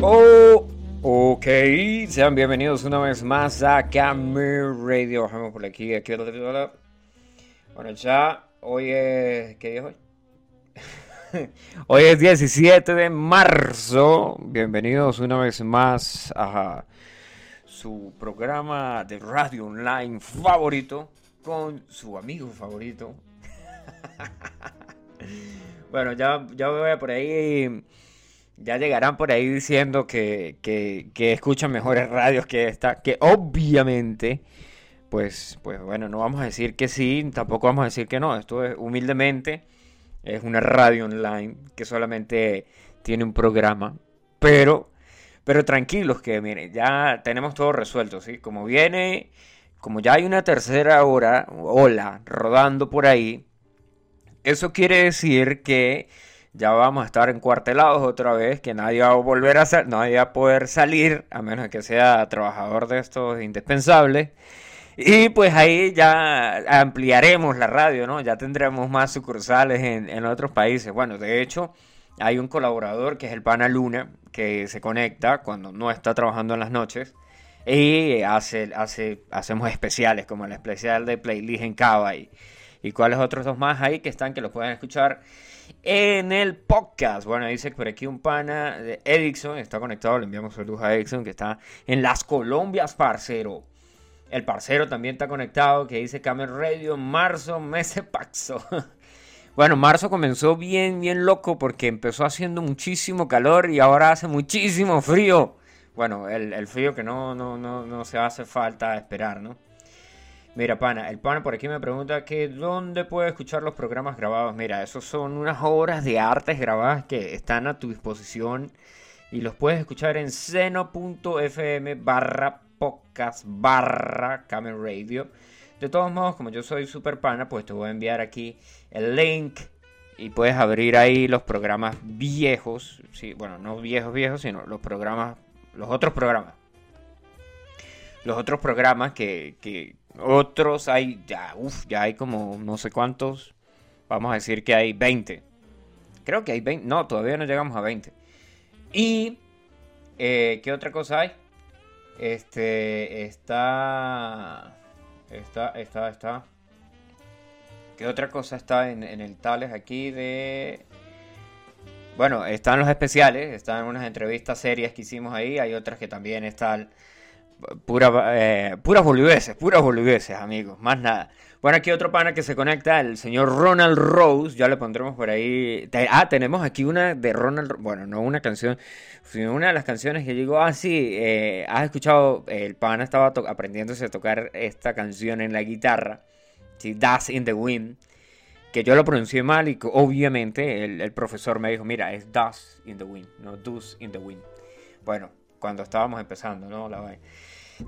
Oh, ok, sean bienvenidos una vez más a Camera Radio. Bajamos por aquí, aquí. Bueno, ya hoy es. ¿Qué día hoy? hoy es 17 de marzo. Bienvenidos una vez más a su programa de radio online favorito con su amigo favorito. bueno, ya, ya voy por ahí ya llegarán por ahí diciendo que, que, escuchan mejores radios que esta, que obviamente, pues, pues bueno, no vamos a decir que sí, tampoco vamos a decir que no, esto es humildemente, es una radio online que solamente tiene un programa, pero, pero tranquilos que miren, ya tenemos todo resuelto, ¿sí? Como viene, como ya hay una tercera hora, ola, rodando por ahí, eso quiere decir que ya vamos a estar encuartelados otra vez, que nadie va a volver a hacer, nadie va a poder salir, a menos que sea trabajador de estos indispensables. Y pues ahí ya ampliaremos la radio, ¿no? Ya tendremos más sucursales en, otros países. Bueno, de hecho, hay un colaborador que es el Pana Luna, que se conecta cuando no está trabajando en las noches. Y hace, hace, hacemos especiales, como el especial de Playlist en Cava. Y, y cuáles otros dos más ahí que están, que los pueden escuchar en el podcast. Bueno, dice por aquí un pana de Edison, está conectado, le enviamos saludos a Edison, que está en las Colombias, parcero. El parcero también está conectado, que dice Camer Radio, marzo, mes paxo. Bueno, marzo comenzó bien, bien loco porque empezó haciendo muchísimo calor y ahora hace muchísimo frío. Bueno, el, el frío que no, no, no, no se hace falta esperar, ¿no? Mira, pana, el pana por aquí me pregunta que dónde puede escuchar los programas grabados. Mira, esos son unas obras de artes grabadas que están a tu disposición y los puedes escuchar en seno.fm barra podcast barra Radio. De todos modos, como yo soy super pana, pues te voy a enviar aquí el link y puedes abrir ahí los programas viejos. Bueno, no viejos viejos, sino los programas, los otros programas. Los otros programas que, que, otros hay, ya, ya hay como no sé cuántos. Vamos a decir que hay 20. Creo que hay 20. No, todavía no llegamos a 20. Y, eh, ¿qué otra cosa hay? Este, está, está, está, está. ¿Qué otra cosa está en, en el Tales aquí de... Bueno, están los especiales, están unas entrevistas serias que hicimos ahí, hay otras que también están Pura, eh, puras boludeces, puras boludeces, amigos, más nada. Bueno, aquí otro pana que se conecta, el señor Ronald Rose, ya le pondremos por ahí. Ah, tenemos aquí una de Ronald, bueno, no una canción, sino una de las canciones que digo, ah, sí, eh, has escuchado, el pana estaba aprendiéndose a tocar esta canción en la guitarra, ¿sí? Das in the Wind, que yo lo pronuncié mal y que obviamente el, el profesor me dijo, mira, es Das in the Wind, no Dus in the Wind. Bueno, cuando estábamos empezando, ¿no? La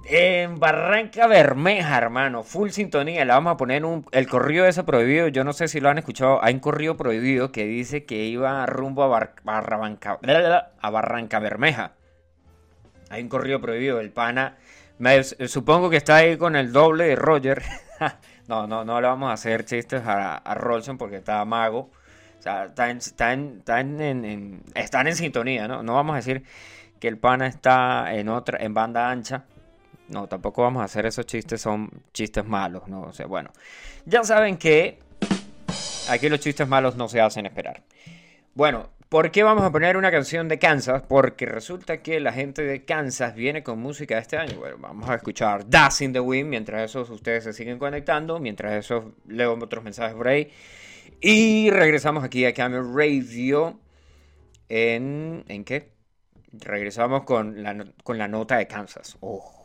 en Barranca Bermeja, hermano, full sintonía. Le vamos a poner un, el corrido ese prohibido. Yo no sé si lo han escuchado. Hay un corrido prohibido que dice que iba rumbo a, Barranca, a Barranca Bermeja. Hay un corrido prohibido. El pana, supongo que está ahí con el doble de Roger. no, no, no le vamos a hacer chistes a, a Rolson porque está mago. O sea, están, en, están en sintonía, ¿no? No vamos a decir que el pana está en otra, en banda ancha. No, tampoco vamos a hacer esos chistes, son chistes malos, ¿no? O sea, bueno. Ya saben que aquí los chistes malos no se hacen esperar. Bueno, ¿por qué vamos a poner una canción de Kansas? Porque resulta que la gente de Kansas viene con música este año. Bueno, vamos a escuchar Das in the Wind mientras esos ustedes se siguen conectando. Mientras eso leo otros mensajes por ahí. Y regresamos aquí a Camel Radio. ¿En, ¿en qué? Regresamos con la, con la nota de Kansas. Oh.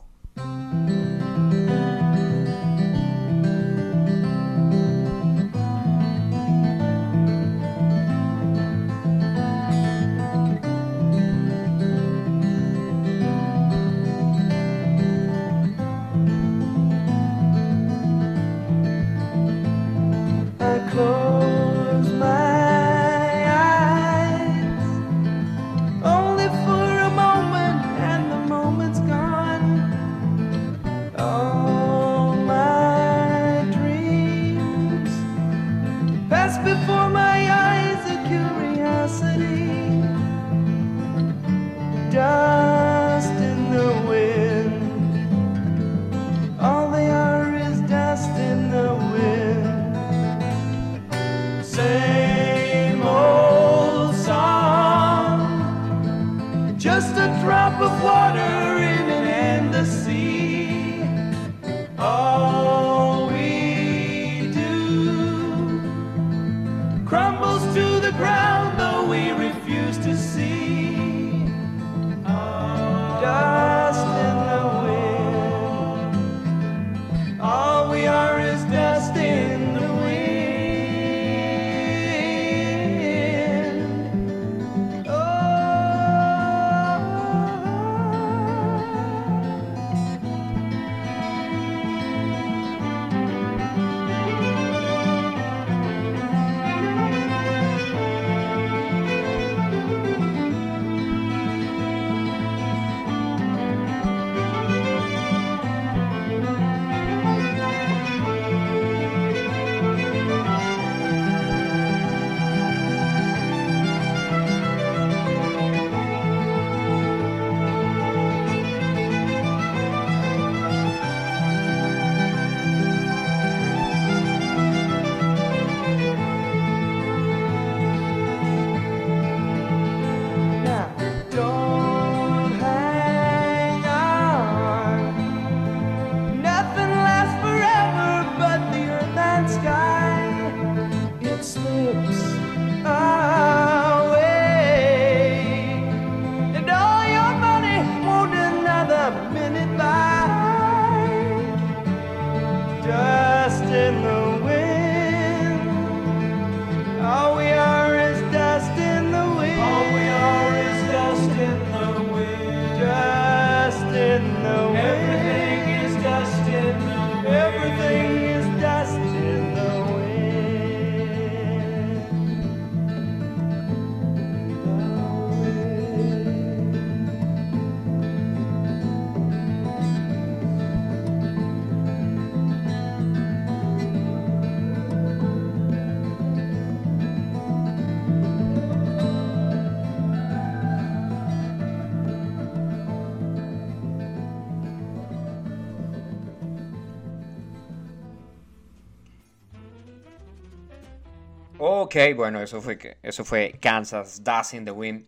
Bueno, eso fue eso fue Kansas Dust in the Wind.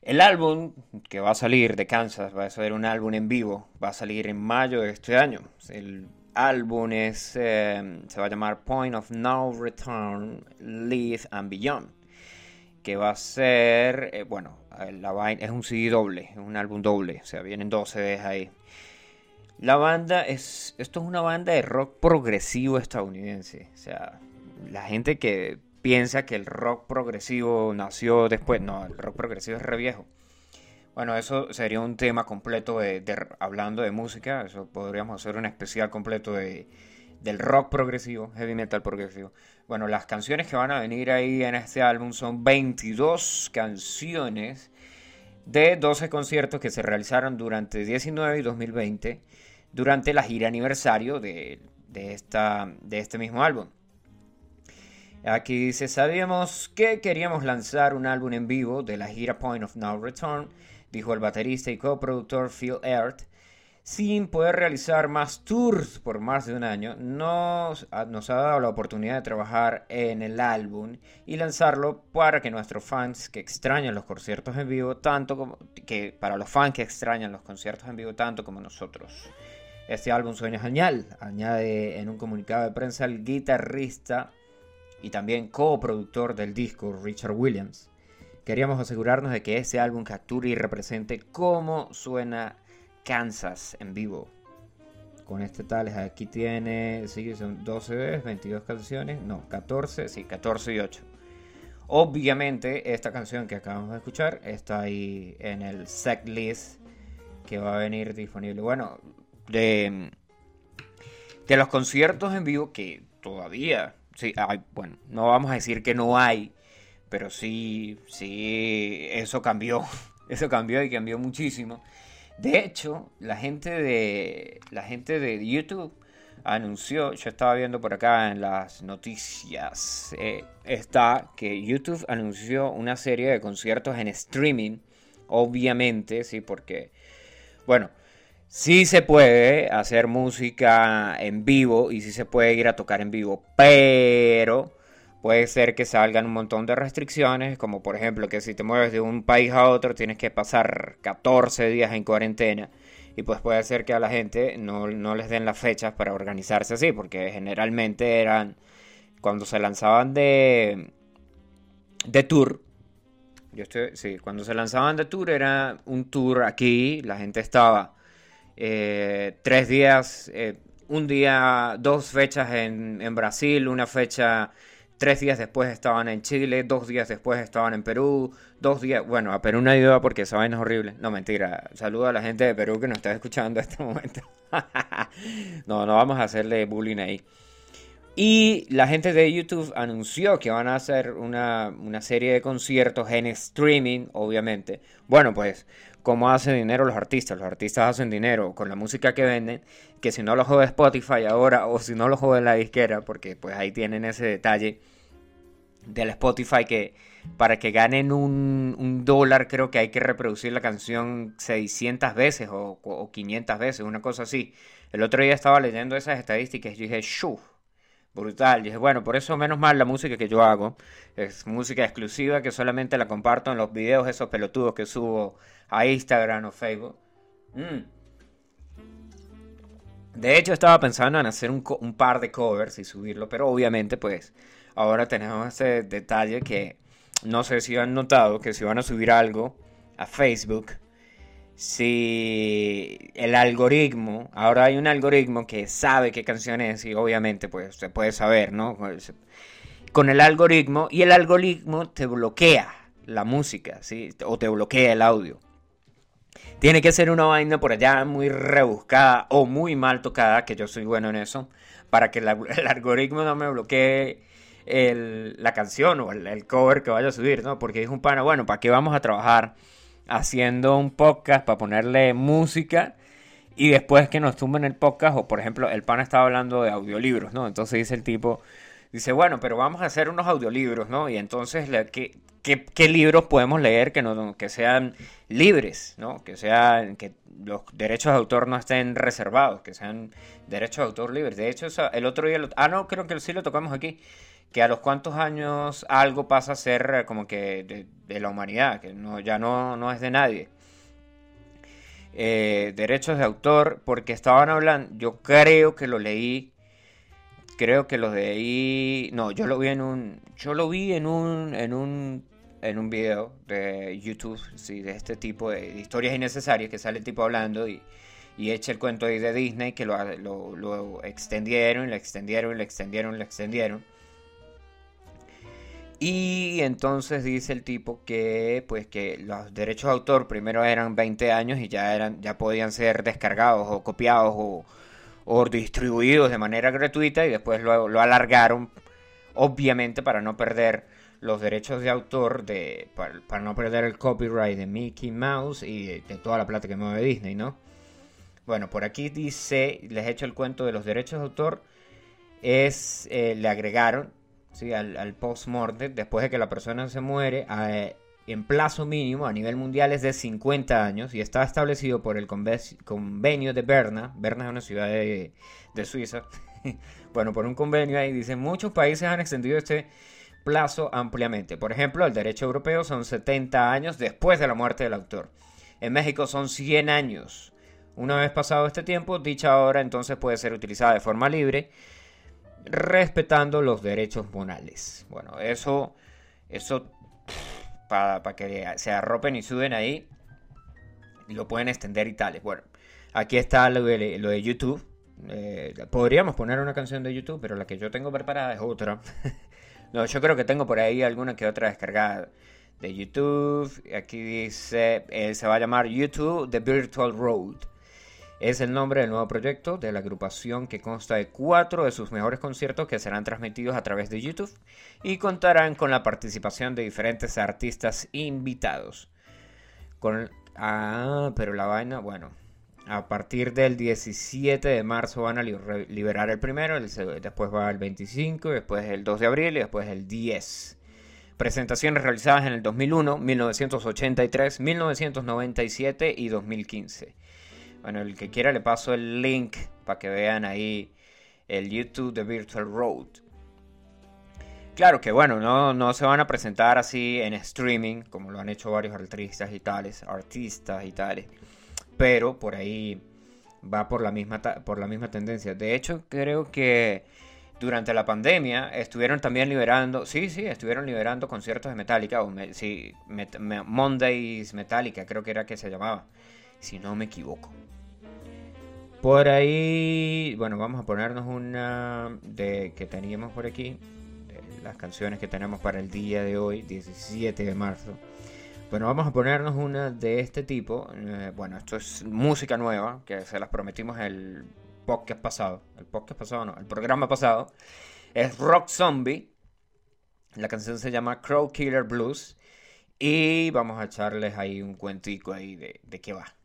El álbum que va a salir de Kansas va a ser un álbum en vivo, va a salir en mayo de este año. El álbum es, eh, se va a llamar Point of No Return, Live and Beyond, que va a ser, eh, bueno, la es un CD doble, es un álbum doble, o sea, vienen dos CDs ahí. La banda es, esto es una banda de rock progresivo estadounidense, o sea, la gente que piensa que el rock progresivo nació después. No, el rock progresivo es re viejo. Bueno, eso sería un tema completo de, hablando de música. Eso podríamos hacer un especial completo de, del rock progresivo, heavy metal progresivo. Bueno, las canciones que van a venir ahí en este álbum son 22 canciones de 12 conciertos que se realizaron durante 19 y 2020 durante la gira aniversario de, de, esta, de este mismo álbum. Aquí dice, sabíamos que queríamos lanzar un álbum en vivo de la gira Point of No Return, dijo el baterista y coproductor Phil Earth. Sin poder realizar más tours por más de un año, nos, ha dado la oportunidad de trabajar en el álbum y lanzarlo para que nuestros fans que extrañan los conciertos en vivo, tanto como que para los fans que extrañan los conciertos en vivo tanto como nosotros. Este álbum suena genial, añade en un comunicado de prensa el guitarrista y también coproductor del disco, Richard Williams. Queríamos asegurarnos de que ese álbum capture y represente cómo suena Kansas en vivo. Con este tal, aquí tiene, sí, son 12 22 canciones, no, 14, sí, 14 y 8. Obviamente, esta canción que acabamos de escuchar está ahí en el set list que va a venir disponible. Bueno, de, de los conciertos en vivo que todavía sí, bueno, no vamos a decir que no hay, pero sí, sí, eso cambió, eso cambió y cambió muchísimo. De hecho, la gente de, la gente de YouTube anunció, yo estaba viendo por acá en las noticias, eh, está que YouTube anunció una serie de conciertos en streaming obviamente, sí, porque, bueno, sí se puede hacer música en vivo y sí se puede ir a tocar en vivo, pero puede ser que salgan un montón de restricciones, como por ejemplo que si te mueves de un país a otro tienes que pasar 14 días en cuarentena y pues puede ser que a la gente no, les den las fechas para organizarse así, porque generalmente eran cuando se lanzaban de, de tour. Yo estoy, sí, cuando se lanzaban de tour era un tour aquí, la gente estaba eh, tres días, eh, un día, dos fechas en, Brasil, una fecha Tres días después estaban en Chile, dos días después estaban en Perú, dos días... Bueno, a Perú no ayuda porque esa vaina es horrible. No, mentira. Saludo a la gente de Perú que nos está escuchando en este momento. no, no vamos a hacerle bullying ahí. Y la gente de YouTube anunció que van a hacer una, una serie de conciertos en streaming, obviamente. Bueno, pues, ¿cómo hacen dinero los artistas? Los artistas hacen dinero con la música que venden, que si no lo jode Spotify ahora o si no lo jode la disquera, porque pues ahí tienen ese detalle del Spotify que para que ganen un, dólar creo que hay que reproducir la canción 600 veces o, o 500 veces, una cosa así. El otro día estaba leyendo esas estadísticas y dije, ¡shuf! Brutal. Dije, bueno, por eso menos mal la música que yo hago es música exclusiva que solamente la comparto en los videos esos pelotudos que subo a Instagram o Facebook. Mm. De hecho, estaba pensando en hacer un, un, par de covers y subirlo, pero obviamente, pues, ahora tenemos ese detalle que no sé si han notado que si van a subir algo a Facebook, si el algoritmo, ahora hay un algoritmo que sabe qué canción es y obviamente pues se puede saber, ¿no? Con el algoritmo y el algoritmo te bloquea la música, ¿sí? O te bloquea el audio. Tiene que ser una vaina por allá muy rebuscada o muy mal tocada, que yo soy bueno en eso, para que el, algoritmo no me bloquee la canción o el, el, cover que vaya a subir, ¿no? Porque es un pana, bueno, ¿para qué vamos a trabajar? Haciendo un podcast para ponerle música y después que nos tumben el podcast, o por ejemplo, el pan estaba hablando de audiolibros, ¿no? Entonces dice el tipo, dice, bueno, pero vamos a hacer unos audiolibros, ¿no? Y entonces, ¿qué, qué, libros podemos leer que, no, que sean libres, ¿no? Que sean, que los derechos de autor no estén reservados, que sean derechos de autor libres. De hecho, el otro día, ah, no, creo que sí lo tocamos aquí que a los cuantos años algo pasa a ser eh, como que de, la humanidad, que no, ya no, no es de nadie. Eh, derechos de autor, porque estaban hablando, yo creo que lo leí, creo que lo leí, no, yo lo vi en un, yo lo vi en un, en un, en un video de YouTube, sí, de este tipo de, historias innecesarias que sale el tipo hablando y, y echa el cuento ahí de Disney que lo, lo, lo extendieron, lo extendieron, lo extendieron, lo extendieron. Y entonces dice el tipo que pues que los derechos de autor primero eran 20 años y ya eran ya podían ser descargados o copiados o, distribuidos de manera gratuita y después lo, lo, alargaron obviamente para no perder los derechos de autor de para, no perder el copyright de Mickey Mouse y de, toda la plata que mueve Disney, ¿no? Bueno, por aquí dice, les he hecho el cuento de los derechos de autor es eh, le agregaron ¿sí? al, post-mortem, después de que la persona se muere, en plazo mínimo a nivel mundial es de 50 años y está establecido por el convenio de Berna. Berna es una ciudad de, Suiza. bueno, por un convenio ahí dicen, muchos países han extendido este plazo ampliamente. Por ejemplo, el derecho europeo son 70 años después de la muerte del autor. En México son 100 años. Una vez pasado este tiempo, dicha obra entonces puede ser utilizada de forma libre respetando los derechos morales. Bueno, eso, eso para que se arropen y suben ahí, lo pueden extender y tales. Bueno, aquí está lo de, YouTube. Eh, podríamos poner una canción de YouTube, pero la que yo tengo preparada es otra. no, yo creo que tengo por ahí alguna que otra descargada de YouTube. Aquí dice, eh, se va a llamar YouTube The Virtual Road. Es el nombre del nuevo proyecto de la agrupación que consta de cuatro de sus mejores conciertos que serán transmitidos a través de YouTube y contarán con la participación de diferentes artistas invitados. Ah, pero la vaina, bueno, a partir del 17 de marzo van a liberar el primero, después va el 25, después el 2 de abril y después el 10. Presentaciones realizadas en el 2001, 1983, 1997 y 2015. Bueno, el que quiera le paso el link para que vean ahí el YouTube de Virtual Road. Claro que bueno, no, no se van a presentar así en streaming, como lo han hecho varios artistas y tales, artistas y tales. Pero por ahí va por la misma, por la misma tendencia. De hecho, creo que durante la pandemia estuvieron también liberando, sí, sí, estuvieron liberando conciertos de Metallica, sí, Mondays Metallica, creo que era que se llamaba, si no me equivoco. Por ahí, bueno, vamos a ponernos una de que teníamos por aquí, las canciones que tenemos para el día de hoy, 17 de marzo. Bueno, vamos a ponernos una de este tipo. Eh, bueno, esto es música nueva, que se las prometimos el podcast pasado. El podcast pasado no, el programa pasado. Es Rock Zombie. La canción se llama Crow Killer Blues. Y vamos a echarles ahí un cuentico ahí de, de qué va.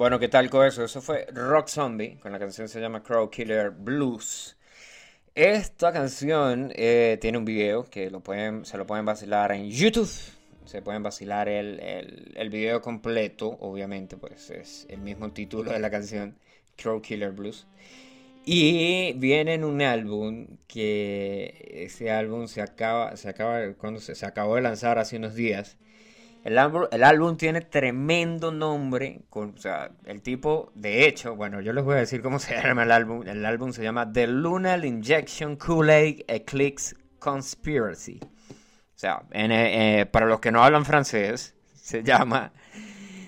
Bueno, ¿qué tal con eso? Eso fue Rock Zombie, con la canción se llama Crow Killer Blues. Esta canción eh, tiene un video que lo pueden, se lo pueden vacilar en YouTube. Se pueden vacilar el, el, el, video completo, obviamente, pues es el mismo título de la canción, Crow Killer Blues. Y viene en un álbum que ese álbum se acaba, se acaba, cuando se, se acabó de lanzar hace unos días. El álbum, tiene tremendo nombre. O sea, el tipo, de hecho, bueno, yo les voy a decir cómo se llama el álbum. El álbum se llama The Lunar Injection Kool-Aid Eclipse Conspiracy. O sea, eh, para los que no hablan francés, se llama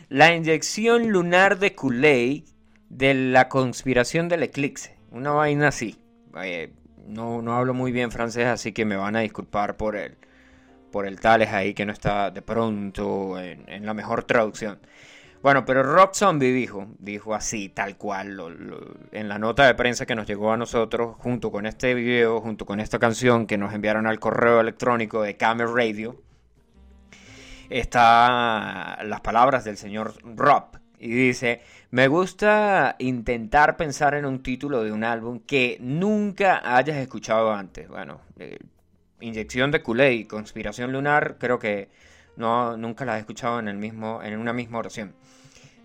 La inyección lunar de Kool-Aid de la conspiración del eclipse. Una vaina así. Eh, no, no hablo muy bien francés, así que me van a disculpar por él por el Tales ahí que no está de pronto en, la mejor traducción. Bueno, pero Rock Zombie dijo, dijo así, tal cual, en la nota de prensa que nos llegó a nosotros, junto con este video, junto con esta canción que nos enviaron al correo electrónico de Camel Radio, está las palabras del señor Rob. Y dice, me gusta intentar pensar en un título de un álbum que nunca hayas escuchado antes. Bueno, eh, inyección de Kool-Aid, conspiración lunar, creo que no, nunca las he escuchado en, el mismo, en una misma oración.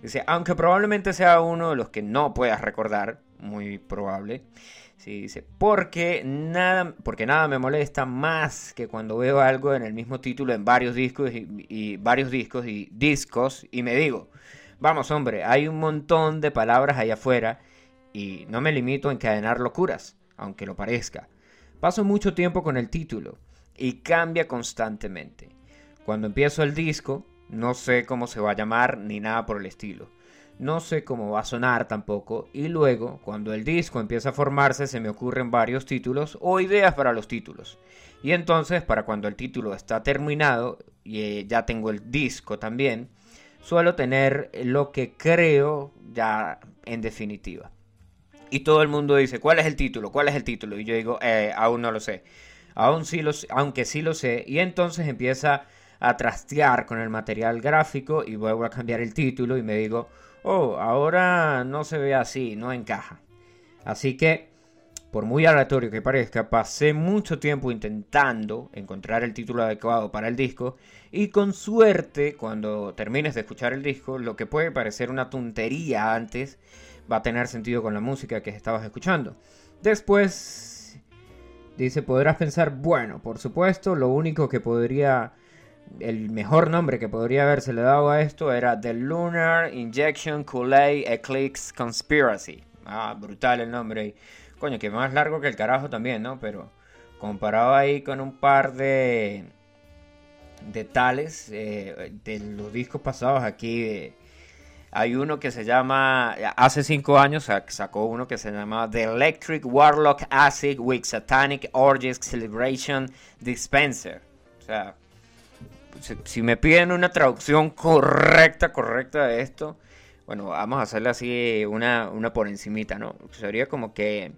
Dice, aunque probablemente sea uno de los que no puedas recordar, muy probable. Sí, dice, porque nada, porque nada me molesta más que cuando veo algo en el mismo título en varios discos y, varios discos y discos y me digo, vamos hombre, hay un montón de palabras allá afuera y no me limito a encadenar locuras, aunque lo parezca. Paso mucho tiempo con el título y cambia constantemente. Cuando empiezo el disco, no sé cómo se va a llamar ni nada por el estilo. No sé cómo va a sonar tampoco y luego, cuando el disco empieza a formarse, se me ocurren varios títulos o ideas para los títulos. Y entonces, para cuando el título está terminado y eh, ya tengo el disco también, suelo tener lo que creo ya en definitiva. Y todo el mundo dice, ¿cuál es el título? ¿Cuál es el título? Y yo digo, eh, aún no lo sé. Aún sí lo, aunque sí lo sé. Y entonces empieza a trastear con el material gráfico y vuelvo a cambiar el título y me digo, oh, ahora no se ve así, no encaja. Así que, por muy aleatorio que parezca, pasé mucho tiempo intentando encontrar el título adecuado para el disco y con suerte, cuando termines de escuchar el disco, lo que puede parecer una tontería antes, va a tener sentido con la música que estabas escuchando. Después dice, podrás pensar, bueno, por supuesto, lo único que podría, el mejor nombre que podría haberse le dado a esto era The Lunar Injection Kool-Aid Eclipse Conspiracy. Ah, brutal el nombre. Coño, que más largo que el carajo también, ¿no? Pero comparado ahí con un par de de tales eh, de los discos pasados aquí hay uno que se llama, hace cinco años sacó uno que se llama The Electric Warlock Acid with Satanic Orgies Celebration Dispenser. O sea, si, me piden una traducción correcta, correcta de esto, bueno, vamos a hacerle así una, una por encimita, ¿no? Sería como que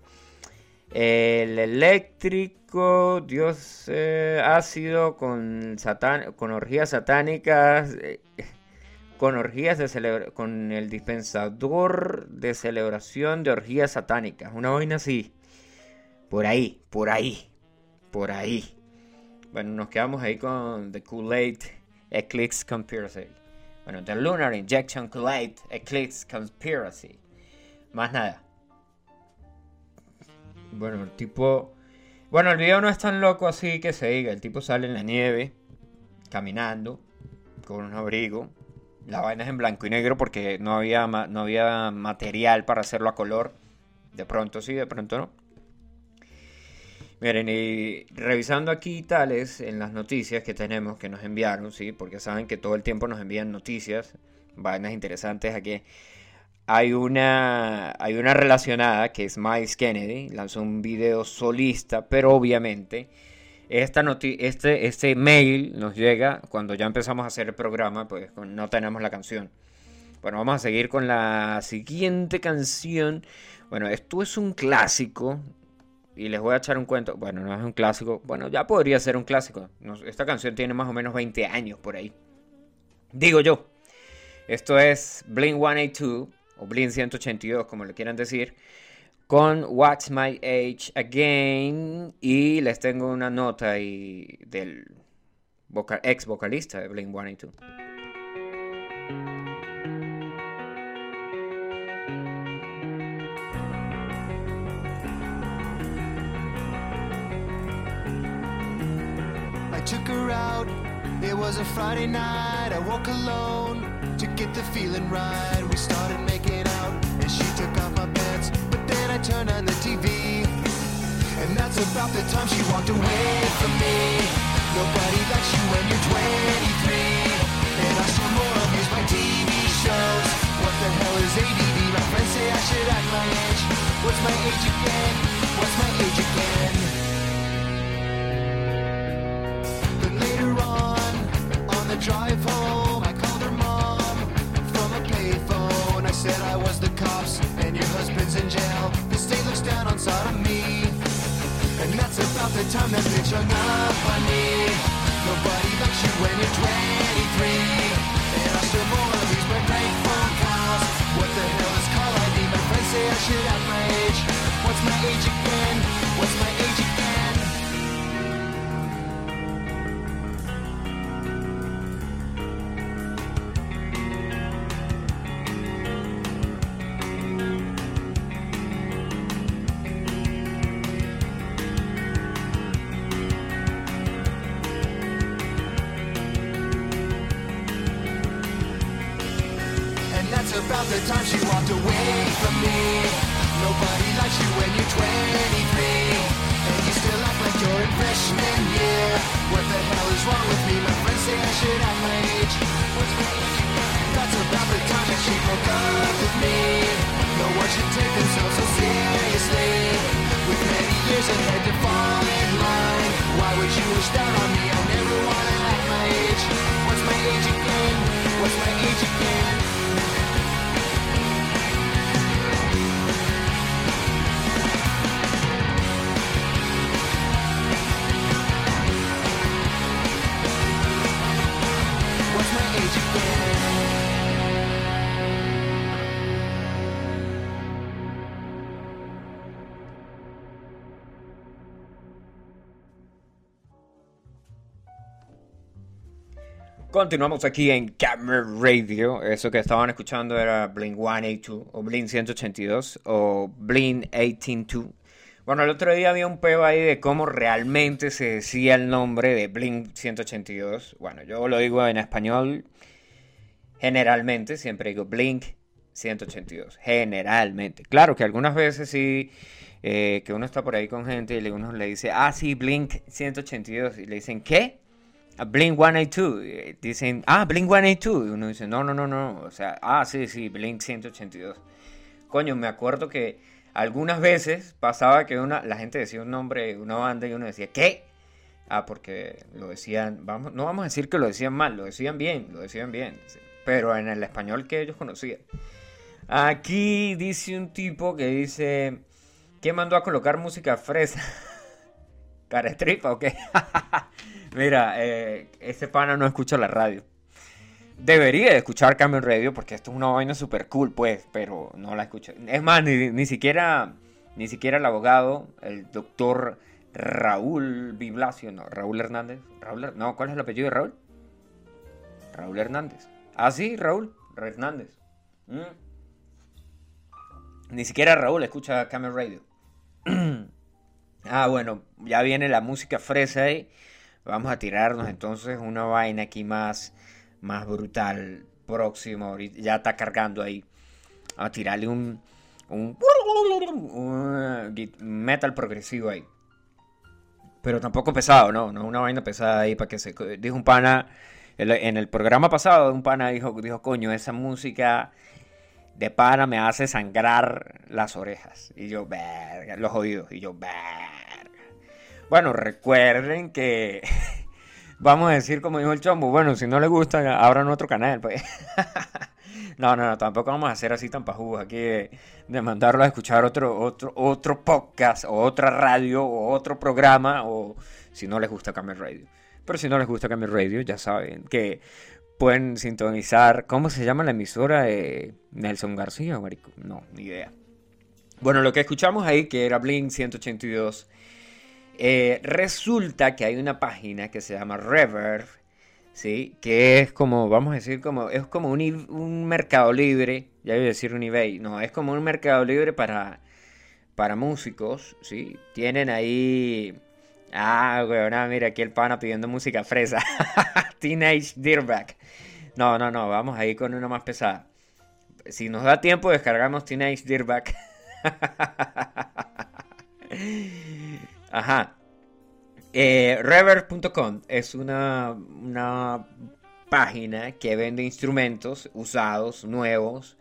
el eléctrico, Dios eh, ácido con, con orgías satánicas. Eh, con orgías de con el dispensador de celebración de orgías satánicas. Una vaina así. Por ahí, por ahí, por ahí. Bueno, nos quedamos ahí con The Kool-Aid Eclipse Conspiracy. Bueno, The Lunar Injection Kool-Aid Eclipse Conspiracy. Más nada. Bueno, el tipo... Bueno, el video no es tan loco así que se diga. El tipo sale en la nieve, caminando, con un abrigo, la vaina es en blanco y negro porque no había, no había material para hacerlo a color. De pronto sí, de pronto no. Miren, y revisando aquí tales en las noticias que tenemos que nos enviaron, sí, porque saben que todo el tiempo nos envían noticias, vainas interesantes aquí. Hay una, hay una relacionada que es Miles Kennedy, lanzó un video solista, pero obviamente esta este, este mail nos llega cuando ya empezamos a hacer el programa, pues no tenemos la canción. Bueno, vamos a seguir con la siguiente canción. Bueno, esto es un clásico. Y les voy a echar un cuento. Bueno, no es un clásico. Bueno, ya podría ser un clásico. Esta canción tiene más o menos 20 años por ahí. Digo yo. Esto es Blink 182 o Blink 182, como le quieran decir, con What's My Age Again. Y les tengo una nota ahí del ex vocalista de Blink 182. I took her out. It was a Friday night. I woke alone to get the feeling right. We started making out, and she took off my pants. Turned on the TV, and that's about the time she walked away from me. Nobody likes you when you're 23, and I still more amuse by TV shows. What the hell is ADD? My friends say I should act my age. What's my age again? What's my age again? But later on, on the drive home, I called her mom from a payphone. I said I was the husband's in jail. The state looks down on sodomy. And that's about the time that bitch hung up on me. Nobody likes you when you're 23. And I still more of these my prank phone calls. What the hell is call ID? My friends say I should have my age. What's my age again? What's my Continuamos aquí en Camera Radio. Eso que estaban escuchando era Blink 182 o Blink 182 o Blink 182. Bueno, el otro día había un peo ahí de cómo realmente se decía el nombre de Blink 182. Bueno, yo lo digo en español generalmente, siempre digo Blink 182. Generalmente. Claro que algunas veces sí, eh, que uno está por ahí con gente y uno le dice, ah, sí, Blink 182. Y le dicen, ¿qué? Blink 182. Eh, Dicen, ah, Blink 182. Y uno dice, no, no, no, no. O sea, ah, sí, sí, Blink 182. Coño, me acuerdo que algunas veces pasaba que una, la gente decía un nombre una banda y uno decía, ¿qué? Ah, porque lo decían, vamos, no vamos a decir que lo decían mal, lo decían bien, lo decían bien. Pero en el español que ellos conocían. Aquí dice un tipo que dice, ¿quién mandó a colocar música fresa? ¿Cara estripa o qué? Mira, eh, ese pana no escucha la radio. Debería de escuchar Camion Radio porque esto es una vaina super cool, pues, pero no la escucha. Es más, ni, ni siquiera ni siquiera el abogado, el doctor Raúl Biblasio, no, Raúl Hernández. Raúl, no, ¿cuál es el apellido de Raúl? Raúl Hernández. Ah, sí, Raúl Hernández. Mm. Ni siquiera Raúl escucha Camel Radio. ah, bueno, ya viene la música fresa ahí. Vamos a tirarnos entonces una vaina aquí más, más brutal. Próximo, ya está cargando ahí. A tirarle un, un, metal progresivo ahí. Pero tampoco pesado, no, no una vaina pesada ahí para que se... Dijo un pana, en el- en el programa pasado, un pana dijo, dijo, coño, esa música de pana me hace sangrar las orejas. Y yo, verga, los oídos. Y yo, verga. Bueno, recuerden que vamos a decir como dijo el chombo, bueno, si no le gusta, abran otro canal, pues. No, no, no, tampoco vamos a hacer así tan pajudos aquí de, de mandarlo a escuchar otro, otro, otro podcast o otra radio o otro programa o si no les gusta Camel Radio. Pero si no les gusta Camel Radio, ya saben que pueden sintonizar. ¿Cómo se llama la emisora de Nelson García, marico? No, ni idea. Bueno, lo que escuchamos ahí, que era Blink 182, eh, resulta que hay una página que se llama Reverb, ¿sí? Que es como, vamos a decir, como, es como un, un mercado libre, ya iba a decir un eBay, no, es como un mercado libre para, para músicos, ¿sí? Tienen ahí... Ah, weón, mira, aquí el pana pidiendo música fresa. Teenage Dirtbag. No, no, no, vamos ahí con una más pesada. Si nos da tiempo, descargamos Teenage Dirtbag. Ajá. Eh, Reverb.com es una, una página que vende instrumentos usados, nuevos.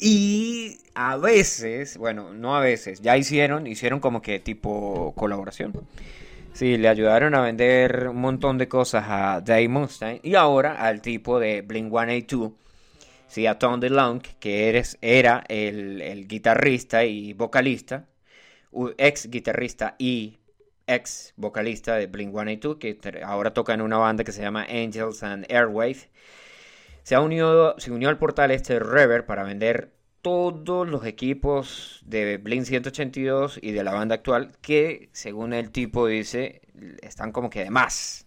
Y a veces, bueno, no a veces, ya hicieron, hicieron como que tipo colaboración. Sí, le ayudaron a vender un montón de cosas a Dave Mustaine y ahora al tipo de Blink 182, sí, a Tom DeLonge, que eres, era el, el guitarrista y vocalista, ex guitarrista y ex vocalista de Blink 182, que ahora toca en una banda que se llama Angels and Airwave. Se, ha unido, se unió al portal este Reverb para vender todos los equipos de Blink 182 y de la banda actual que, según el tipo dice, están como que de más.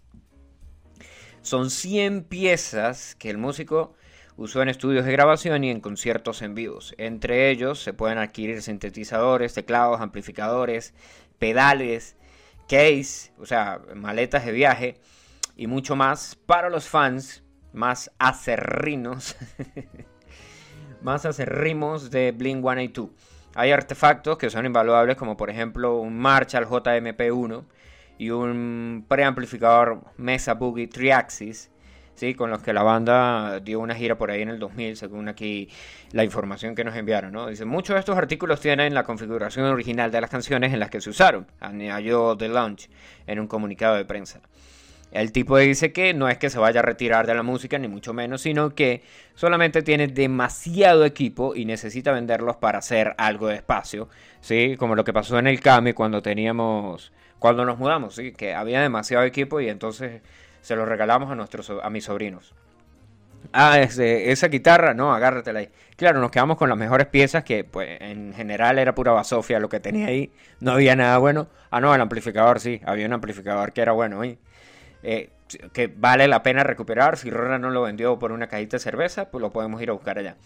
Son 100 piezas que el músico usó en estudios de grabación y en conciertos en vivos. Entre ellos se pueden adquirir sintetizadores, teclados, amplificadores, pedales, case, o sea, maletas de viaje y mucho más para los fans más acerrinos, más acerrimos de Blink 182. Hay artefactos que son invaluables como por ejemplo un Marshall JMP1 y un preamplificador Mesa Boogie Triaxis, ¿sí? con los que la banda dio una gira por ahí en el 2000, según aquí la información que nos enviaron. ¿no? Dice, muchos de estos artículos tienen la configuración original de las canciones en las que se usaron, añadió The Launch en un comunicado de prensa. El tipo dice que no es que se vaya a retirar de la música, ni mucho menos, sino que solamente tiene demasiado equipo y necesita venderlos para hacer algo de espacio, ¿sí? Como lo que pasó en el Kame cuando teníamos, cuando nos mudamos, ¿sí? Que había demasiado equipo y entonces se lo regalamos a, nuestros, a mis sobrinos. Ah, ese- esa guitarra, no, agárratela ahí. Claro, nos quedamos con las mejores piezas que, pues, en general era pura basofia lo que tenía ahí. No había nada bueno. Ah, no, el amplificador sí, había un amplificador que era bueno ahí. Eh, que vale la pena recuperar. Si Rora no lo vendió por una cajita de cerveza, pues lo podemos ir a buscar allá.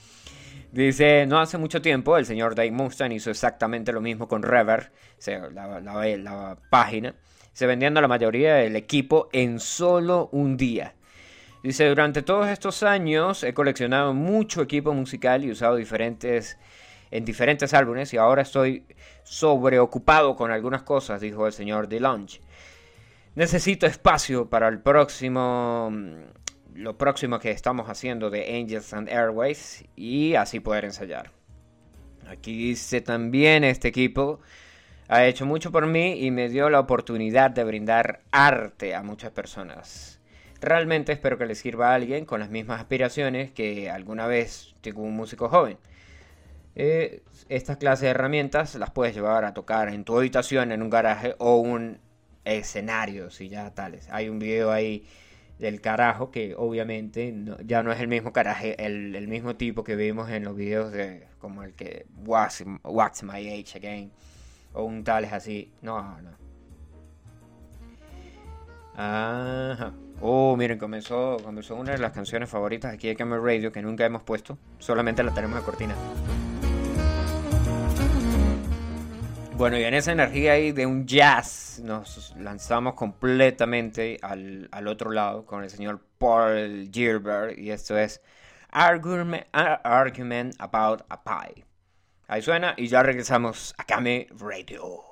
Dice, no hace mucho tiempo el señor Dave Mustaine hizo exactamente lo mismo con Reverb, o sea, la página, se vendiendo la mayoría del equipo en solo un día. Dice, durante todos estos años he coleccionado mucho equipo musical y usado diferentes en diferentes álbumes y ahora estoy sobreocupado con algunas cosas, dijo el señor DeLonge. Necesito espacio para el próximo mm, lo próximo que estamos haciendo de Angels and Airways y así poder ensayar. Aquí dice también este equipo ha hecho mucho por mí y me dio la oportunidad de brindar arte a muchas personas. Realmente espero que le sirva a alguien con las mismas aspiraciones que alguna vez tuvo un músico joven. Eh, estas clases de herramientas las puedes llevar a tocar en tu habitación, en un garaje o un escenario, si ya tales. Hay un video ahí del carajo que obviamente ya no es el mismo caraje, el, mismo tipo que vimos en los videos de como el que Wax My Age Again o un tales así. No, no. Ajá. Oh, miren, comenzó, comenzó una de las canciones favoritas aquí de Camel Radio que nunca hemos puesto. Solamente la tenemos de cortina. Bueno, y en esa energía ahí de un jazz nos lanzamos completamente al, al otro lado con el señor Paul Gilbert y esto es Argument, Ar- Argument About a Pie. Ahí suena y ya regresamos a Kame Radio.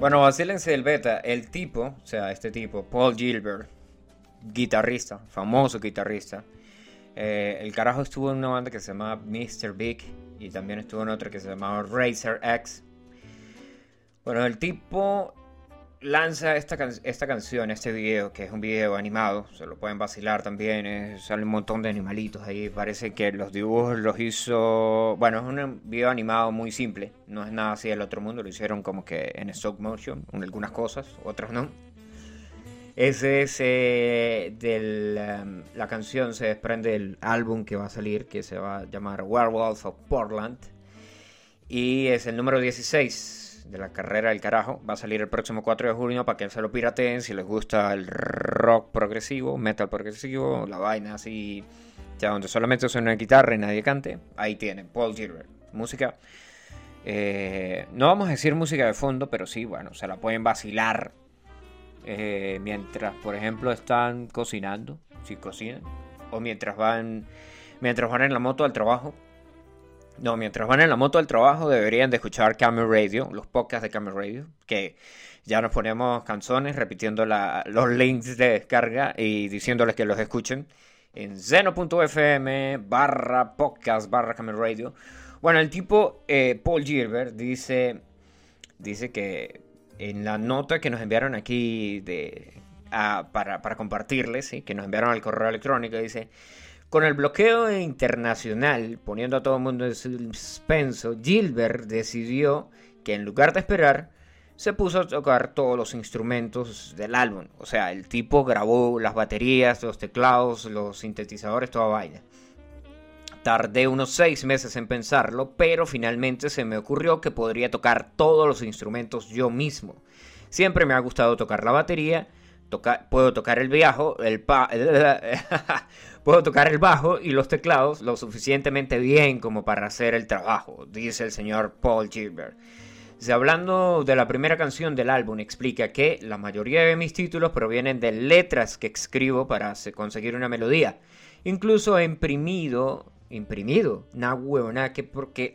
Bueno, vacílense del beta. El tipo, o sea, este tipo, Paul Gilbert, guitarrista, famoso guitarrista. eh, el carajo estuvo en una banda que se llamaba Mr. Big y también estuvo en otra que se llamaba Racer X. Bueno, el tipo lanza esta, can- esta canción, este video, que es un video animado, se lo pueden vacilar también, eh, sale un montón de animalitos ahí, parece que los dibujos los hizo, bueno, es un video animado muy simple, no es nada así del otro mundo, lo hicieron como que en stop motion, algunas cosas, otras no. Ese es eh, em, la canción se desprende del álbum que va a salir, que se va a llamar Werewolf of Portland. Y es el número 16 de la carrera del carajo. Va a salir el próximo 4 de junio para que se lo pirateen si les gusta el rock progresivo, metal progresivo, la vaina así, ya donde solamente suena una guitarra y nadie cante. Ahí tienen, Paul Gilbert. Música. eh, no vamos a decir música de fondo, pero sí, bueno, se la pueden vacilar eh, mientras, por ejemplo, están cocinando, si cocinan, o mientras van, mientras van en la moto al trabajo. No, mientras van en la moto al trabajo deberían de escuchar Camel Radio, los podcasts de Camel Radio, que ya nos ponemos canciones repitiendo los links de descarga y diciéndoles que los escuchen en zeno.fm barra podcast barra Camel Radio. Bueno, el tipo eh, Paul Gilbert dice, dice que en la nota que nos enviaron aquí de, a- para, para compartirles, ¿sí? que nos enviaron al correo electrónico, dice, con el bloqueo internacional, poniendo a todo el mundo en suspenso, Gilbert decidió que en lugar de esperar, se puso a tocar todos los instrumentos del álbum. O sea, el tipo grabó las baterías, los teclados, los sintetizadores, toda vaina. Tardé unos seis meses en pensarlo, pero finalmente se me ocurrió que podría tocar todos los instrumentos yo mismo. Siempre me ha gustado tocar la batería, puedo tocar el bajo, el pa- puedo tocar el bajo y los teclados lo suficientemente bien como para hacer el trabajo, dice el señor Paul Gilbert. Si hablando de la primera canción del álbum, explica que la mayoría de mis títulos provienen de letras que escribo para se- conseguir una melodía. Incluso he imprimido, imprimido, na huevona, que porque...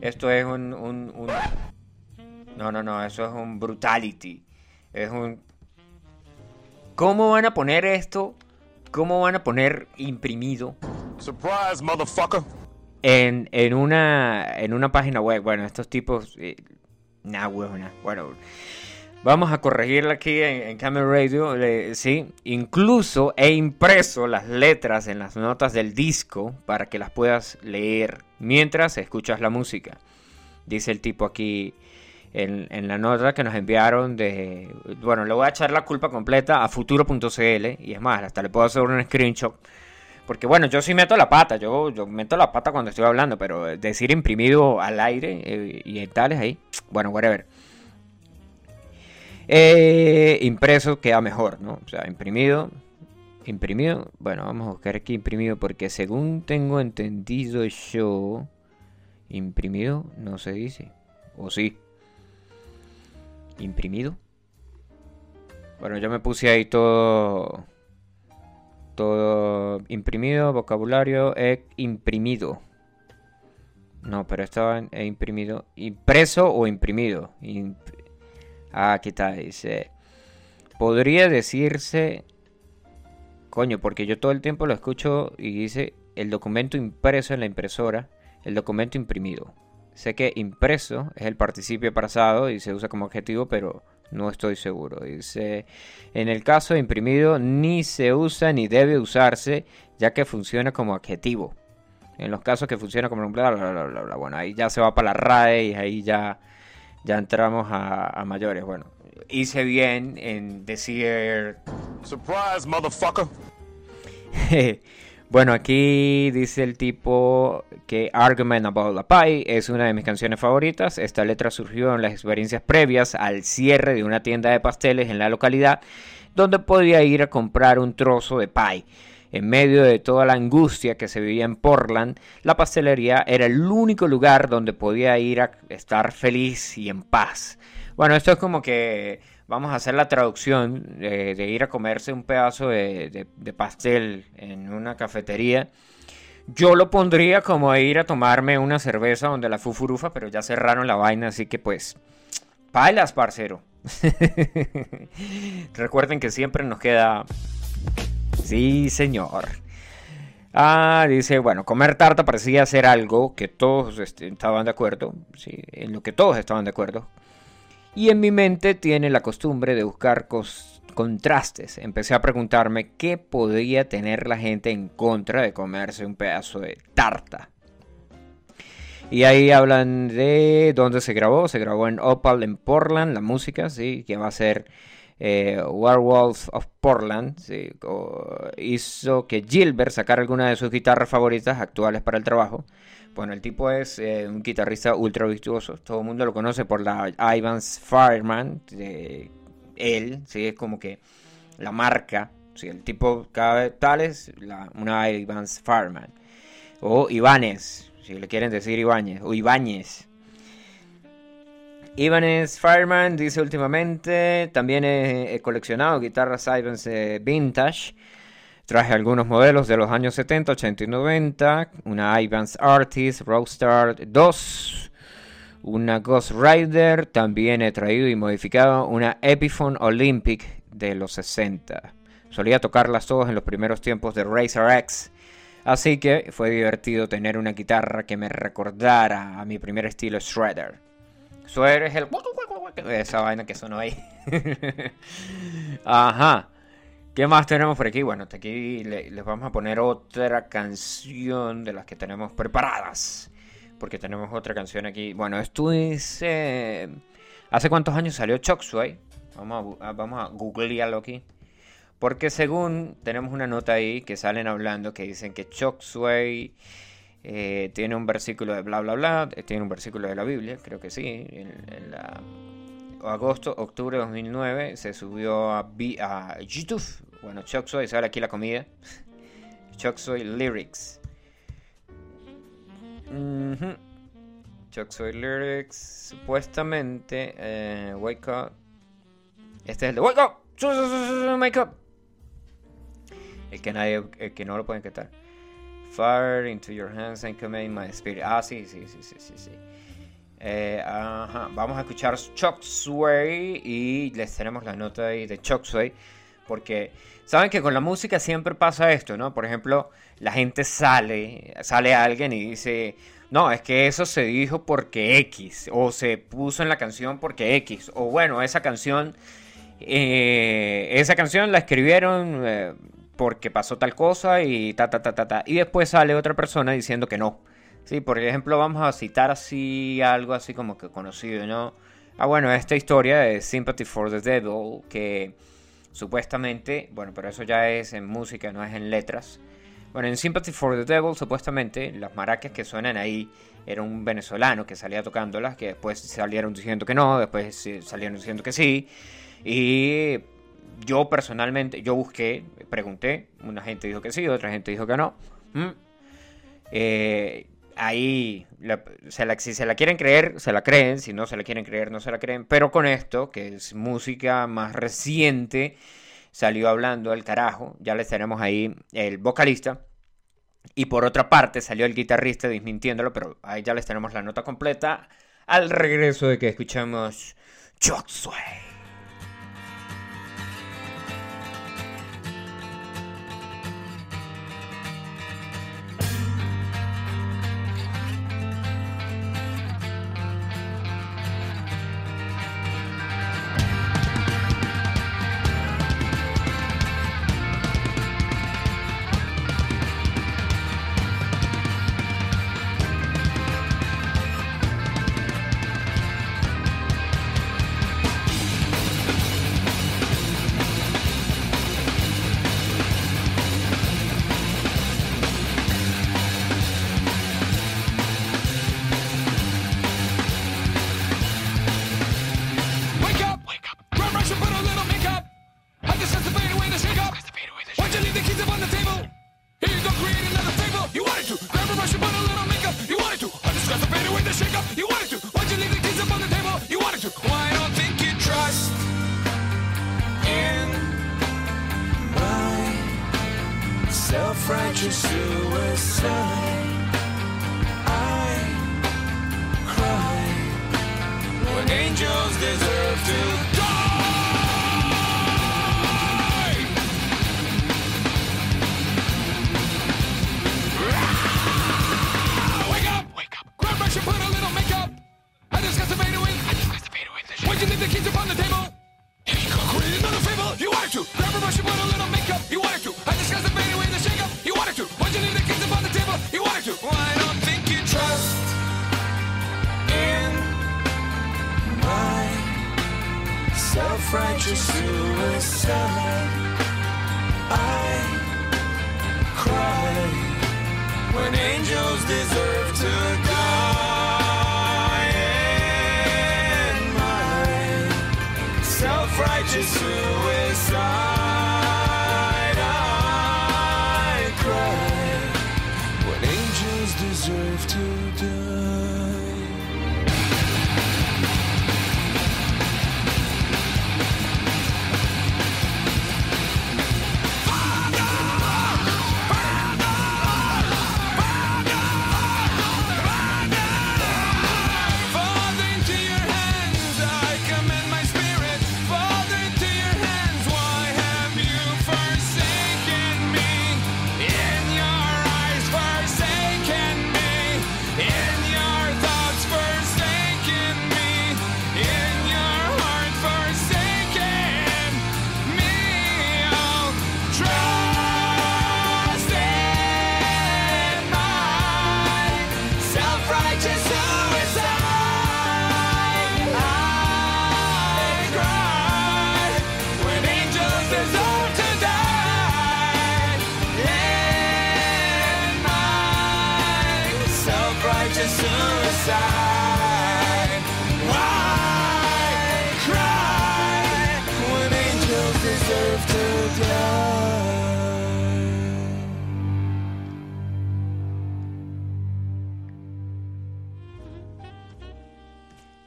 Esto es un, un, un- No, no, no, eso es un brutality. Es un... ¿Cómo van a poner esto? ¿Cómo van a poner imprimido Surprise, motherfucker. en, en, una, en una página web. Bueno, estos tipos. Eh, nah, huevona. Bueno, vamos a corregirla aquí en, en Camel Radio. eh, sí, incluso he impreso las letras en las notas del disco para que las puedas leer mientras escuchas la música. Dice el tipo aquí en, la nota que nos enviaron de... Bueno, le voy a echar la culpa completa a futuro.cl y es más, hasta le puedo hacer un screenshot. Porque bueno, yo sí meto la pata, yo, yo meto la pata cuando estoy hablando, pero decir imprimido al aire eh, y tales ahí, bueno, whatever. Eh, impreso queda mejor, ¿no? O sea, imprimido, imprimido, bueno, vamos a buscar aquí imprimido porque según tengo entendido yo, imprimido no se dice, o sí, imprimido. Bueno, yo me puse ahí todo todo imprimido, vocabulario e imprimido. No, pero estaba en- e imprimido. ¿Impreso o imprimido? Imp- ah, aquí está, dice. Podría decirse. Coño, porque yo todo el tiempo lo escucho y dice el documento impreso en la impresora, el documento imprimido. Sé que impreso es el participio pasado y se usa como adjetivo, pero no estoy seguro. Dice, en el caso de imprimido ni se usa ni debe usarse, ya que funciona como adjetivo. En los casos que funciona como bla, bla, bla, bla, bla. Bueno, ahí ya se va para la RAE y ahí ya, ya entramos a, a mayores. Bueno, hice bien en decir Surprise, motherfucker. bueno, aquí dice el tipo que Argument About the Pie es una de mis canciones favoritas. Esta letra surgió en las experiencias previas al cierre de una tienda de pasteles en la localidad, donde podía ir a comprar un trozo de pie. En medio de toda la angustia que se vivía en Portland, la pastelería era el único lugar donde podía ir a estar feliz y en paz. Bueno, esto es como que vamos a hacer la traducción eh, de ir a comerse un pedazo de, pastel en una cafetería. Yo lo pondría como ir a tomarme una cerveza donde la fufurufa, pero ya cerraron la vaina, así que pues Pailas, parcero. Recuerden que siempre nos queda... Sí, señor. Ah, dice, bueno, comer tarta parecía ser algo que todos este, estaban de acuerdo, sí, en lo que todos estaban de acuerdo. Y en mi mente tiene la costumbre de buscar contrastes. Empecé a preguntarme qué podría tener la gente en contra de comerse un pedazo de tarta. Y ahí hablan de dónde se grabó. Se grabó en Opal en Portland, la música, sí, que va a ser eh, Werewolf of Portland. hizo que Gilbert sacara alguna de sus guitarras favoritas actuales para el trabajo. Bueno, el tipo es eh, un guitarrista ultra virtuoso. Todo el mundo lo conoce por la Ivan's Fireman. él, sí, es como que la marca. Sí, el tipo cada vez tal es la- una Ivan's Fireman. O Ibanez, si le quieren decir Ibáñez. O Ibáñez. Ibanez Fireman dice últimamente, también he, he coleccionado guitarras Ibanez eh, vintage. Traje algunos modelos de los años 70, 80 y 90. Una Ibanez Artist Roadstar 2. Una Ghost Rider. También he traído y modificado una Epiphone Olympic de los 60. Solía tocarlas todas en los primeros tiempos de Razer X. Así que fue divertido tener una guitarra que me recordara a mi primer estilo Shredder. Shredder es el... Esa vaina que sonó ahí. Ajá. ¿Qué más tenemos por aquí? Bueno, hasta aquí le- les vamos a poner otra canción de las que tenemos preparadas. Porque tenemos otra canción aquí. Bueno, esto es... eh, ¿Hace cuántos años salió Chop Suey? Vamos a, vamos a googlearlo aquí. Porque según tenemos una nota ahí que salen hablando que dicen que Chop Suey eh, tiene un versículo de bla bla bla, eh, tiene un versículo de la Biblia, creo que sí, en la agosto, octubre de 2009 se subió a, a YouTube. Bueno, Chop Suey, sale aquí la comida. Chop Suey Lyrics. Ujú. Chop Suey Lyrics, supuestamente, eh, Wake Up. Este es el de Wake Up, Wake Up. El que nadie, el que no lo pueden quitar. Fire into your hands and command my spirit. Ah, sí, sí, sí, sí, sí, sí. Eh. Vamos a escuchar Chop Suey y les tenemos la nota ahí de Chop Suey. Porque saben que con la música siempre pasa esto, ¿no? Por ejemplo, la gente sale, sale alguien y dice, no, es que eso se dijo porque X, o se puso en la canción porque X, o bueno, esa canción, eh, esa canción la escribieron eh, porque pasó tal cosa y ta, ta, ta, ta, ta. Y después sale otra persona diciendo que no. Sí, por ejemplo, vamos a citar así algo así como que conocido, ¿no? Ah, bueno, esta historia de Sympathy for the Devil, que supuestamente, bueno, pero eso ya es en música, no es en letras. Bueno, en Sympathy for the Devil, supuestamente, las maracas que suenan ahí era un venezolano que salía tocándolas, que después salieron diciendo que no, después salieron diciendo que sí. Y yo personalmente, yo busqué, pregunté, una gente dijo que sí, otra gente dijo que no. ¿Mm? Eh, ahí, si se la quieren creer, se la creen, si no se la quieren creer, no se la creen. Pero con esto, que es música más reciente, salió hablando el carajo, ya les tenemos ahí el vocalista. Y por otra parte salió el guitarrista desmintiéndolo, pero ahí ya les tenemos la nota completa al regreso de que escuchamos Chop Suey. Self-righteous suicide. I cry when angels deserve to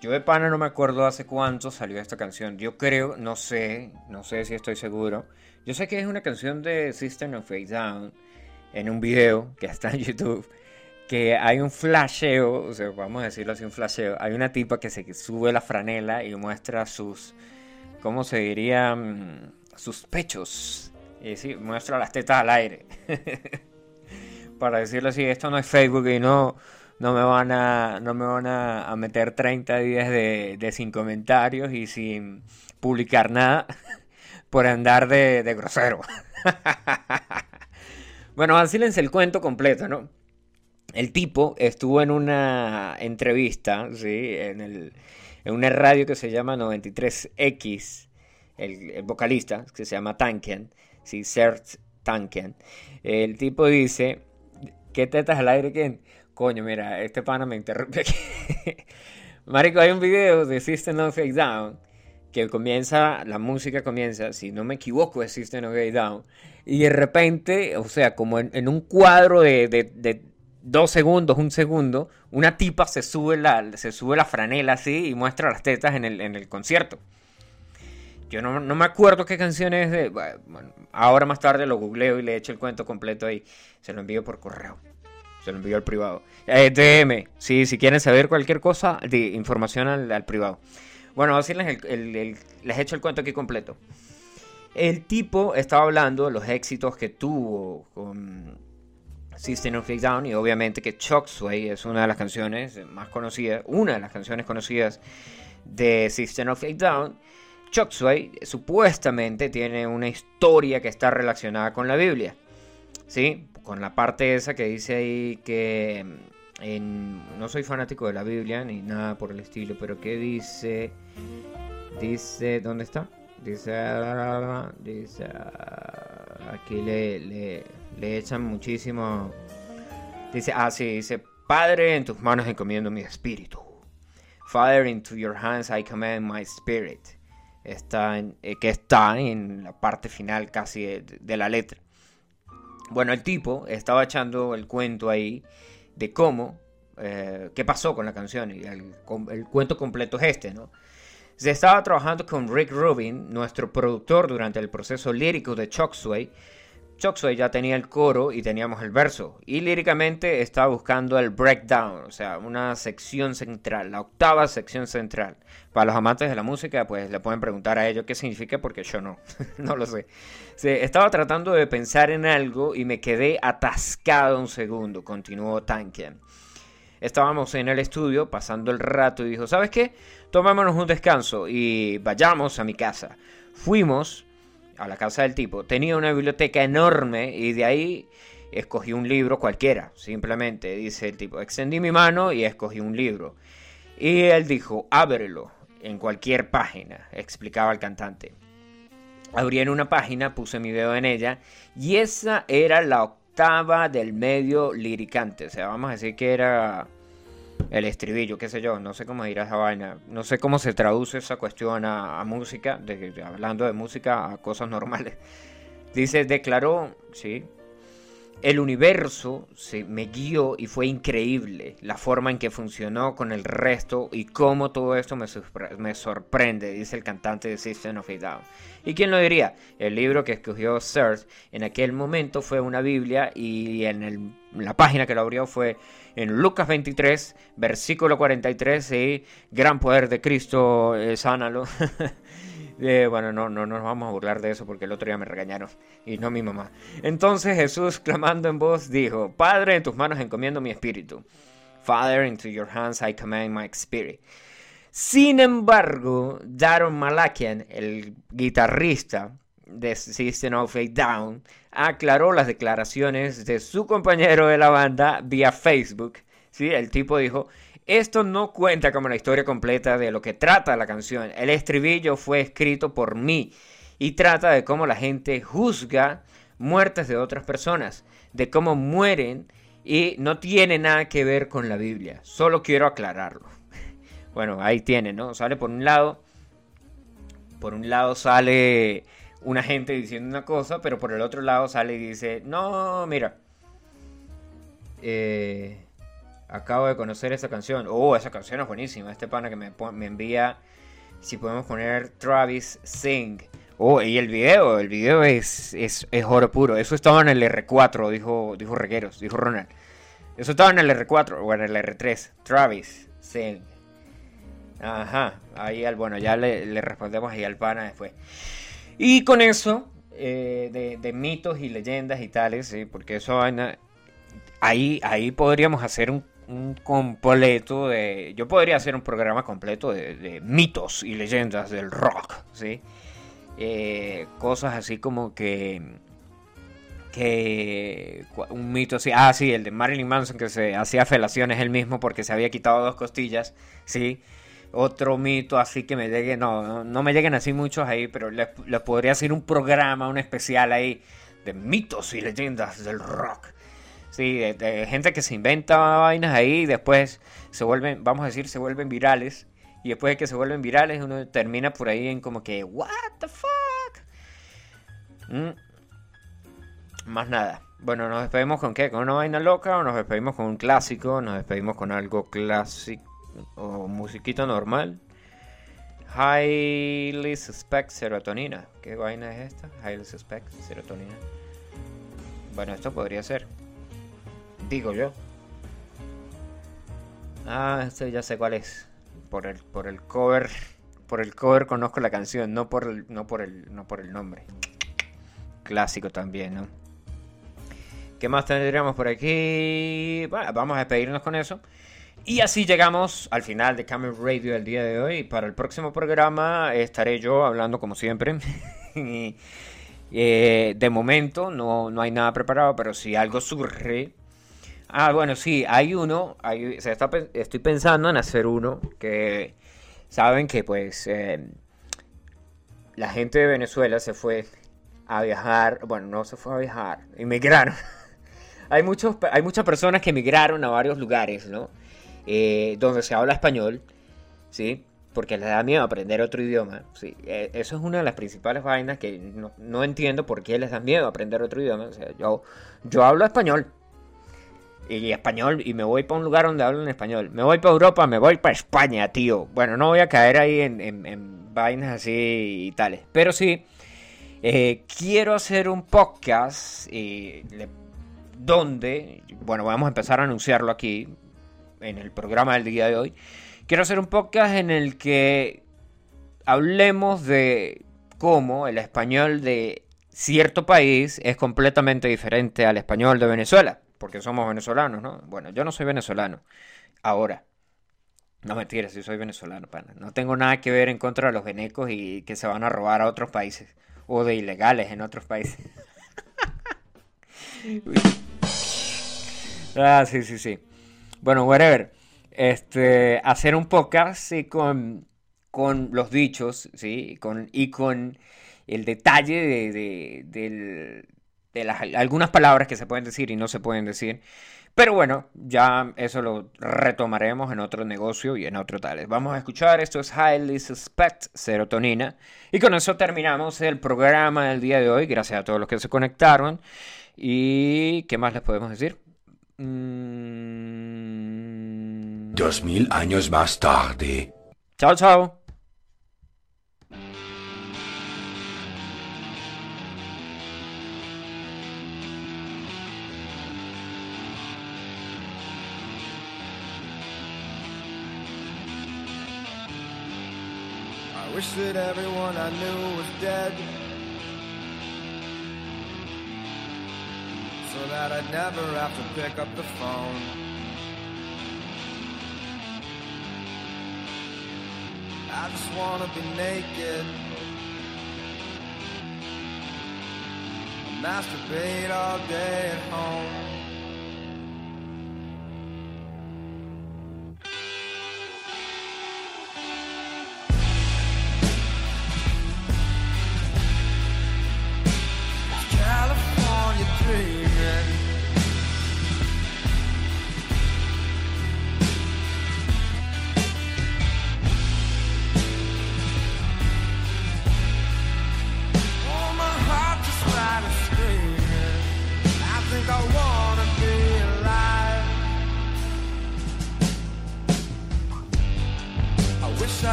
Yo de pana no me acuerdo hace cuánto salió esta canción. Yo creo, no sé, no sé si estoy seguro. Yo sé que es una canción de System of a Down en un video que está en YouTube. Que hay un flasheo, o sea, vamos a decirlo así, un flasheo. Hay una tipa que se sube la franela y muestra sus, ¿cómo se diría? Mm, Sus pechos. Y sí, muestra las tetas al aire. Para decirlo así, esto no es Facebook y no, no me van a, no me van a, meter 30 días de, sin comentarios y sin publicar nada por andar de, grosero. bueno, vacílense el cuento completo, ¿no? El tipo estuvo en una entrevista, ¿sí? En, el, una radio que se llama 93X, el, vocalista, que se llama Tankian, ¿sí? Serge Tankian. El tipo dice, ¿qué tetas al aire quién? Coño, mira, este pana me interrumpe. Marico, hay un video de System of a Down que comienza, la música comienza, si no me equivoco, es System of a Down. Y de repente, o sea, como en, un cuadro de dos segundos, un segundo, una tipa se sube la, se sube la franela así y muestra las tetas en el, en el concierto. Yo no, no me acuerdo qué canción es de... Bueno, ahora más tarde lo googleo y le echo el cuento completo ahí. Se lo envío por correo. Se lo envío al privado. Eh, DM. Sí, si quieren saber cualquier cosa, de información al, privado. Bueno, así les, el- les echo el cuento aquí completo. El tipo estaba hablando de los éxitos que tuvo con System of a Down y obviamente que Suey es una de las canciones más conocidas, una de las canciones conocidas de System of a Down. Suey supuestamente tiene una historia que está relacionada con la Biblia. ¿Sí? Con la parte esa que dice ahí que mm, no soy fanático de la Biblia ni nada por el estilo, pero que dice dice ¿dónde está? Dice dice aquí le, le echan muchísimo dice ah sí dice Padre en tus manos encomiendo mi espíritu. Father into your hands I command my spirit. Está eh, que está en la parte final casi de- la letra. Bueno, el tipo estaba echando el cuento ahí de cómo, eh, qué pasó con la canción. Y el, el cuento completo es este, ¿no? Se estaba trabajando con Rick Rubin, nuestro productor, durante el proceso lírico de Chop Suey ya tenía el coro y teníamos el verso. Y líricamente estaba buscando el breakdown, o sea, una sección central, la octava sección central. Para los amantes de la música, pues le pueden preguntar a ellos qué significa, porque yo no, no lo sé. Sí, estaba tratando de pensar en algo y me quedé atascado un segundo, continuó Tanken. Estábamos en el estudio pasando el rato y dijo, ¿sabes qué? Tomémonos un descanso y vayamos a mi casa. Fuimos a la casa del tipo. Tenía una biblioteca enorme y de ahí escogí un libro cualquiera. Simplemente dice el tipo, extendí mi mano y escogí un libro. Y él dijo, ábrelo en cualquier página, explicaba el cantante. Abrí en una página, puse mi dedo en ella y esa era la octava del medio liricante. O sea, vamos a decir que era el estribillo, qué sé yo, no sé cómo dirá esa vaina, no sé cómo se traduce esa cuestión a, música, de, hablando de música a cosas normales. Dice, declaró, sí, el universo se me guió y fue increíble la forma en que funcionó con el resto y cómo todo esto me, me sorprende, dice el cantante de System of a Down. ¿Y quién lo diría? El libro que escogió Search en aquel momento fue una Biblia y en el- la página que lo abrió fue en Lucas 23, versículo 43 y gran poder de Cristo, eh, sánalo. Eh, bueno, no, no nos vamos a burlar de eso porque el otro día me regañaron y no mi mamá. Entonces Jesús, clamando en voz, dijo, Padre, en tus manos encomiendo mi espíritu. Father, into your hands I commend my spirit. Sin embargo, Daron Malakian, el guitarrista de System of a Down, aclaró las declaraciones de su compañero de la banda vía Facebook. ¿sí? El tipo dijo, esto no cuenta como la historia completa de lo que trata la canción. El estribillo fue escrito por mí y trata de cómo la gente juzga muertes de otras personas, de cómo mueren y no tiene nada que ver con la Biblia. Solo quiero aclararlo. Bueno, ahí tiene, ¿no? Sale por un lado, por un lado sale una gente diciendo una cosa, pero por el otro lado sale y dice, no, mira, eh, acabo de conocer esa canción. Oh, esa canción es buenísima. Este pana que me, me envía, si podemos poner Travis Sing. Oh, y el video, el video es, es, es oro puro. Eso estaba en el R4, dijo, dijo Regueros, dijo Ronald. Eso estaba en el R4 o en el R3. Travis Sing. Ajá, ahí al, bueno, ya le, le respondemos ahí al pana después. Y con eso, eh, de, de mitos y leyendas y tales, ¿sí? porque eso vaina, ahí, ahí podríamos hacer un, un completo de. Yo podría hacer un programa completo de, mitos y leyendas del rock, ¿sí? Eh, cosas así como que. Que. Un mito así. Ah, sí, el de Marilyn Manson que se hacía felaciones él mismo porque se había quitado dos costillas, ¿sí? Otro mito así que me llegue. No, no, me lleguen así muchos ahí, pero les, les podría hacer un programa, un especial ahí de mitos y leyendas del rock. Sí, de, de gente que se inventa vainas ahí y después se vuelven, vamos a decir, se vuelven virales. Y después de que se vuelven virales, uno termina por ahí en como que, ¿What the fuck? Mm. Más nada. Bueno, ¿nos despedimos con qué? ¿Con una vaina loca o nos despedimos con un clásico? ¿Nos despedimos con algo clásico o musiquita normal? Highly Suspect Serotonina. ¿Qué vaina es esta? Highly Suspect Serotonina. Bueno, esto podría ser. Digo yo. Ah, este ya sé cuál es. Por el, por el cover. Por el cover conozco la canción, no por el, no por el, no por el nombre. Clásico también, ¿no? ¿Qué más tendríamos por aquí? Bueno, vamos a despedirnos con eso. Y así llegamos al final de Camel Radio del día de hoy. Para el próximo programa estaré yo hablando como siempre. Eh, de momento no, no hay nada preparado, pero si algo surge... Ah, bueno, sí, hay uno. Hay, se está estoy pensando en hacer uno que saben que pues eh, la gente de Venezuela se fue a viajar. Bueno, no se fue a viajar, emigraron. hay, muchos, hay muchas personas que emigraron a varios lugares, ¿no? Eh, donde se habla español, ¿sí? Porque les da miedo aprender otro idioma, ¿sí? Eh, eso es una de las principales vainas que no, entiendo por qué les da miedo aprender otro idioma. O yo, yo hablo español, y español y me voy para un lugar donde hablan español. Me voy para Europa, me voy para España, tío. Bueno, no voy a caer ahí en, vainas así y tales. Pero sí, Eh, quiero hacer un podcast eh, donde, bueno, vamos a empezar a anunciarlo aquí en el programa del día de hoy. Quiero hacer un podcast en el que hablemos de cómo el español de cierto país es completamente diferente al español de Venezuela, porque somos venezolanos, ¿no? Bueno, yo no soy venezolano, ahora. No mentira, sí soy venezolano, pana. No tengo nada que ver en contra de los venecos y que se van a robar a otros países, o de ilegales en otros países. ah, sí, sí, sí. Bueno, whatever. Este, hacer un podcast sí, con, con los dichos, ¿sí? Con, y con el detalle de, de- de las, algunas palabras que se pueden decir y no se pueden decir. Pero bueno, ya eso lo retomaremos en otro negocio y en otro tal. Vamos a escuchar, esto es Highly Suspect Serotonina. Y con eso terminamos el programa del día de hoy. Gracias a todos los que se conectaron. ¿Y qué más les podemos decir? Mm, Dos mil años más tarde. Chao, chao. I wish that everyone I knew was dead. That I'd never have to pick up the phone. I just wanna be naked. Masturbate all day at home.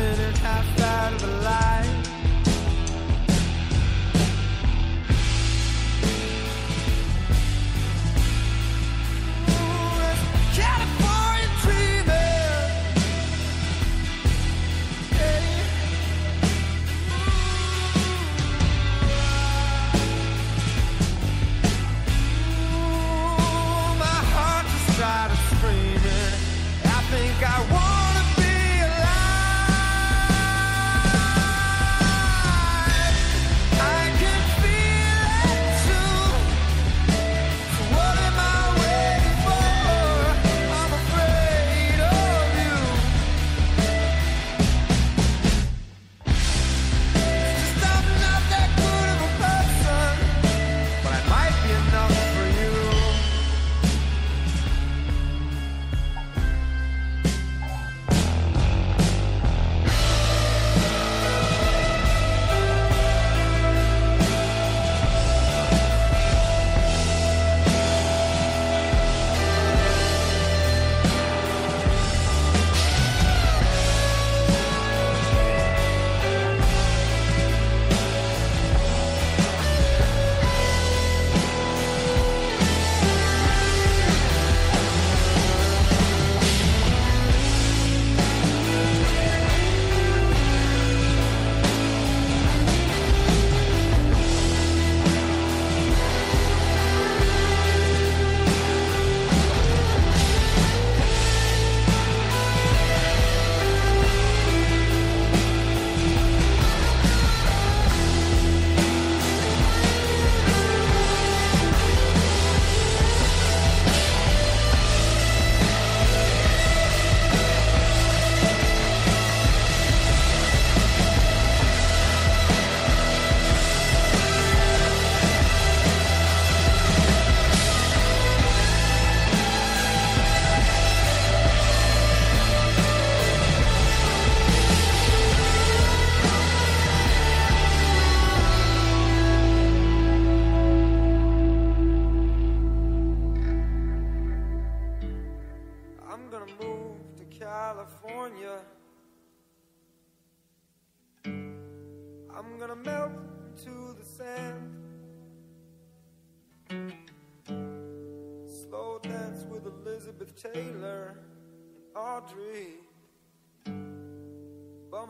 Half in and half out of the light.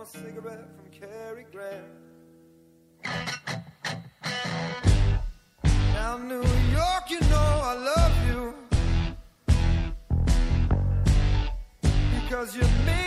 a cigarette from Cary Grant. Now, New York, you know I love you. Because you made